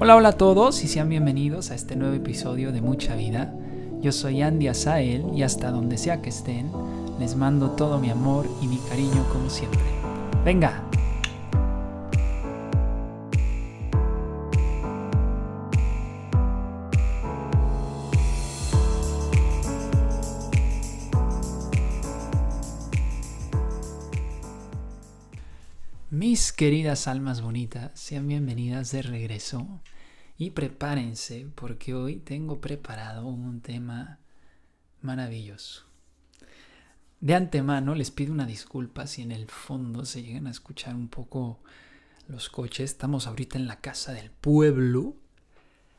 Hola, hola a todos y sean bienvenidos a este nuevo episodio de Mucha Vida. Yo soy Andy Asael y hasta donde sea que estén, les mando todo mi amor y mi cariño como siempre. Venga, Mis queridas almas bonitas, sean bienvenidas de regreso y prepárense porque hoy tengo preparado un tema maravilloso. De antemano les pido una disculpa si en el fondo se llegan a escuchar un poco los coches. Estamos ahorita en la casa del pueblo,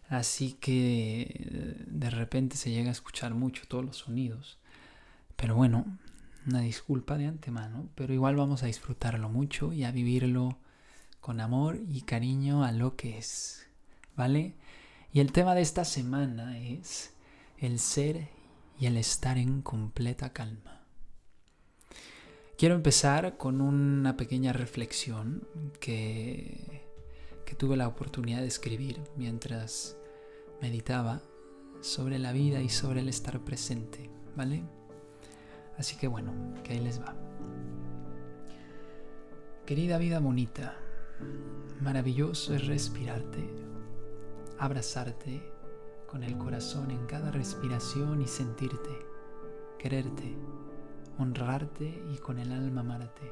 así que de repente se llega a escuchar mucho todos los sonidos. Pero bueno, una disculpa de antemano, pero igual vamos a disfrutarlo mucho y a vivirlo con amor y cariño a lo que es, ¿vale? Y el tema de esta semana es el ser y el estar en completa calma. Quiero empezar con una pequeña reflexión que, que tuve la oportunidad de escribir mientras meditaba sobre la vida y sobre el estar presente, ¿vale? Así que bueno, que ahí les va. Querida vida bonita, maravilloso es respirarte, abrazarte con el corazón en cada respiración y sentirte, quererte, honrarte y con el alma amarte.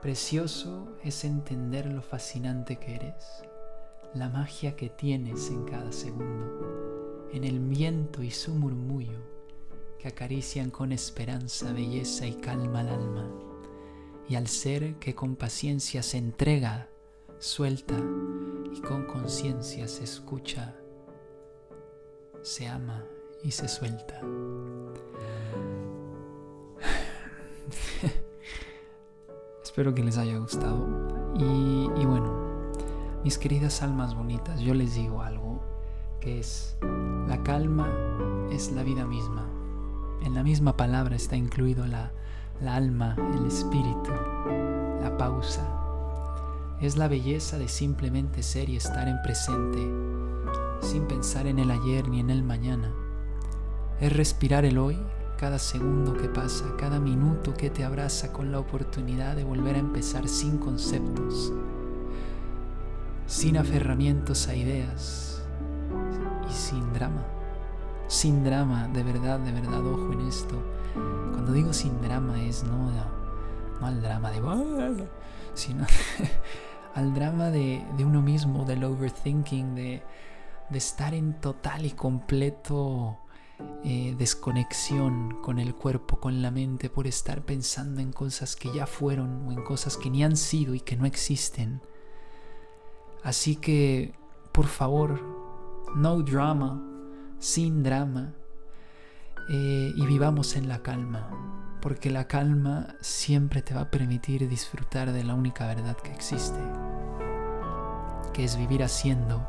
Precioso es entender lo fascinante que eres, la magia que tienes en cada segundo, en el viento y su murmullo que acarician con esperanza, belleza y calma al alma, y al ser que con paciencia se entrega, suelta y con conciencia se escucha, se ama y se suelta. Espero que les haya gustado. Y, y, bueno, mis queridas almas bonitas, yo les digo algo, que es, la calma es la vida misma. En la misma palabra está incluido la, alma, el espíritu, la pausa. Es la belleza de simplemente ser y estar en presente, sin pensar en el ayer ni en el mañana. Es respirar el hoy, cada segundo que pasa, cada minuto que te abraza con la oportunidad de volver a empezar sin conceptos, sin aferramientos a ideas y sin drama sin drama, de verdad, de verdad, ojo en esto. Cuando digo sin drama es no, no al drama de... sino al drama de, uno mismo, del overthinking, de, estar en total y completo eh, desconexión con el cuerpo, con la mente, por estar pensando en cosas que ya fueron o en cosas que ni han sido y que no existen. Así que, por favor, no drama, sin drama eh, y vivamos en la calma, porque la calma siempre te va a permitir disfrutar de la única verdad que existe, que es vivir haciendo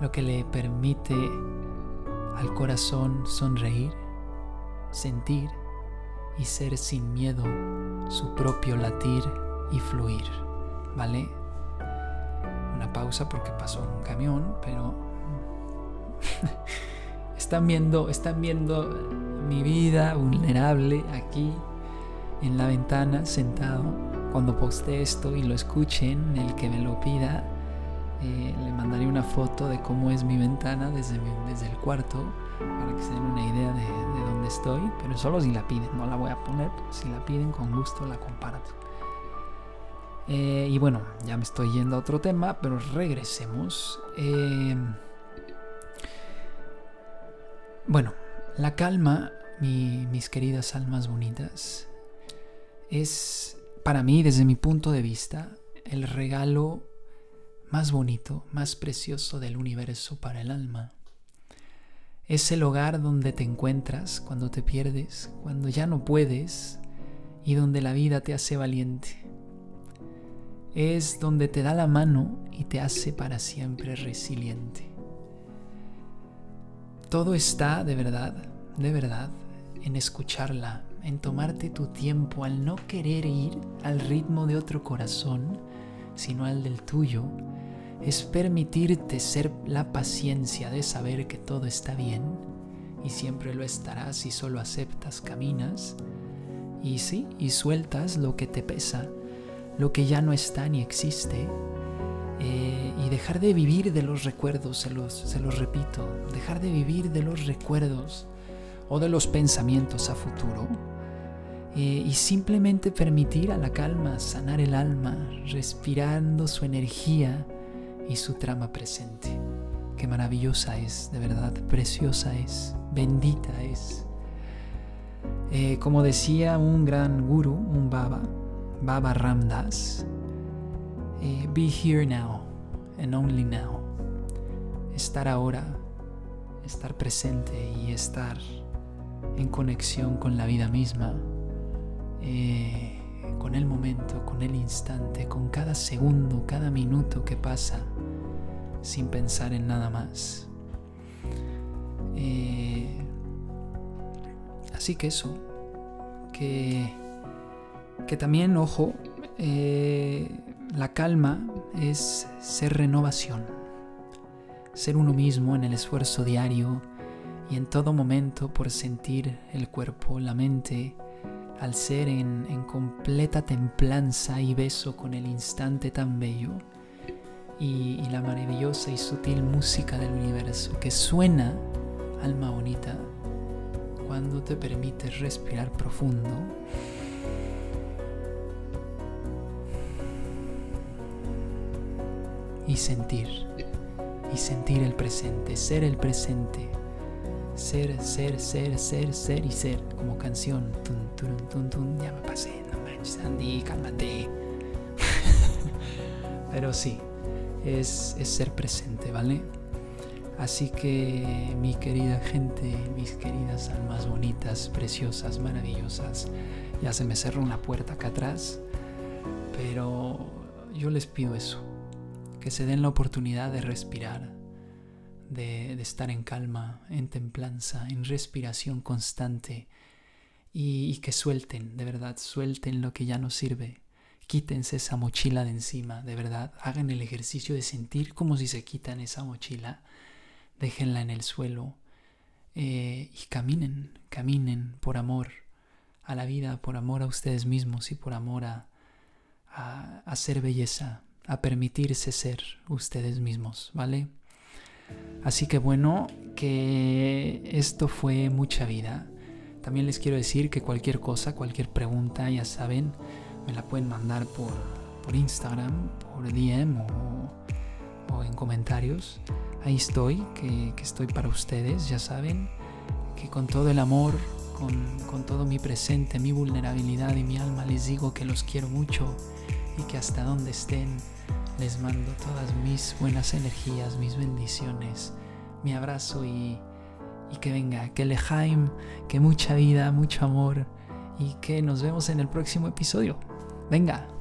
lo que le permite al corazón sonreír, sentir y ser sin miedo su propio latir y fluir, ¿vale? Una pausa porque pasó un camión, pero Están viendo, están viendo mi vida vulnerable aquí en la ventana, sentado. Cuando poste esto y lo escuchen, el que me lo pida, eh, le mandaré una foto de cómo es mi ventana desde, desde el cuarto para que se den una idea de, de, dónde estoy, pero solo si la piden, no la voy a poner, si la piden con gusto la comparto. Eh, y bueno, ya me estoy yendo a otro tema, pero regresemos. Eh, bueno, la calma, mis queridas almas bonitas, es para mí, desde mi punto de vista, el regalo más bonito, más precioso del universo para el alma. Es el hogar donde te encuentras cuando te pierdes, cuando ya no puedes y donde la vida te hace valiente. Es donde te da la mano y te hace para siempre resiliente. Todo está de verdad, de verdad, en escucharla, en tomarte tu tiempo, al no querer ir al ritmo de otro corazón, sino al del tuyo, es permitirte ser la paciencia de saber que todo está bien y siempre lo estará si solo aceptas, caminas y sí, y sueltas lo que te pesa, lo que ya no está ni existe. Eh, y dejar de vivir de los recuerdos, se los, se los repito, dejar de vivir de los recuerdos o de los pensamientos a futuro eh, y simplemente permitir a la calma sanar el alma, respirando su energía y su trama presente. Qué maravillosa es, de verdad, preciosa es, bendita es. Eh, como decía un gran guru, un Baba, Baba Ramdas, eh, be here now and only now. Estar ahora, estar presente y estar en conexión con la vida misma, eh, con el momento, con el instante, con cada segundo, cada minuto que pasa, sin pensar en nada más. Así que eso, que, que también, ojo, eh, la calma es ser renovación, ser uno mismo en el esfuerzo diario y en todo momento por sentir el cuerpo, la mente, al ser en, completa templanza y beso con el instante tan bello y, y la maravillosa y sutil música del universo que suena, alma bonita, cuando te permites respirar profundo. Y sentir, y sentir el presente, ser el presente. Ser, ser, ser, ser, ser y ser, como canción. ya me pasé, no manches, Andy, cálmate. Pero sí, es, es ser presente, ¿vale? Así que mi querida gente, mis queridas almas bonitas, preciosas, maravillosas, ya se me cerró una puerta acá atrás, pero yo les pido eso, que se den la oportunidad de respirar, de, estar en calma, en templanza, en respiración constante y, que suelten, de verdad, suelten lo que ya no sirve. Quítense esa mochila de encima, de verdad. Hagan el ejercicio de sentir como si se quitan esa mochila déjenla en el suelo eh, y caminen, caminen por amor a la vida, por amor a ustedes mismos y por amor a, a, a ser belleza, a permitirse ser ustedes mismos, ¿vale? Así que bueno, que esto fue mucha vida. También les quiero decir que cualquier cosa, cualquier pregunta, ya saben, me la pueden mandar por, por Instagram, por DM o, en comentarios ahí estoy, que, estoy para ustedes, ya saben, que con todo el amor, con, con todo mi presente, mi vulnerabilidad y mi alma les digo que los quiero mucho y que hasta donde estén les mando todas mis buenas energías, mis bendiciones, mi abrazo y, y que venga, que lejaim, que mucha vida, mucho amor y que nos vemos en el próximo episodio. Venga.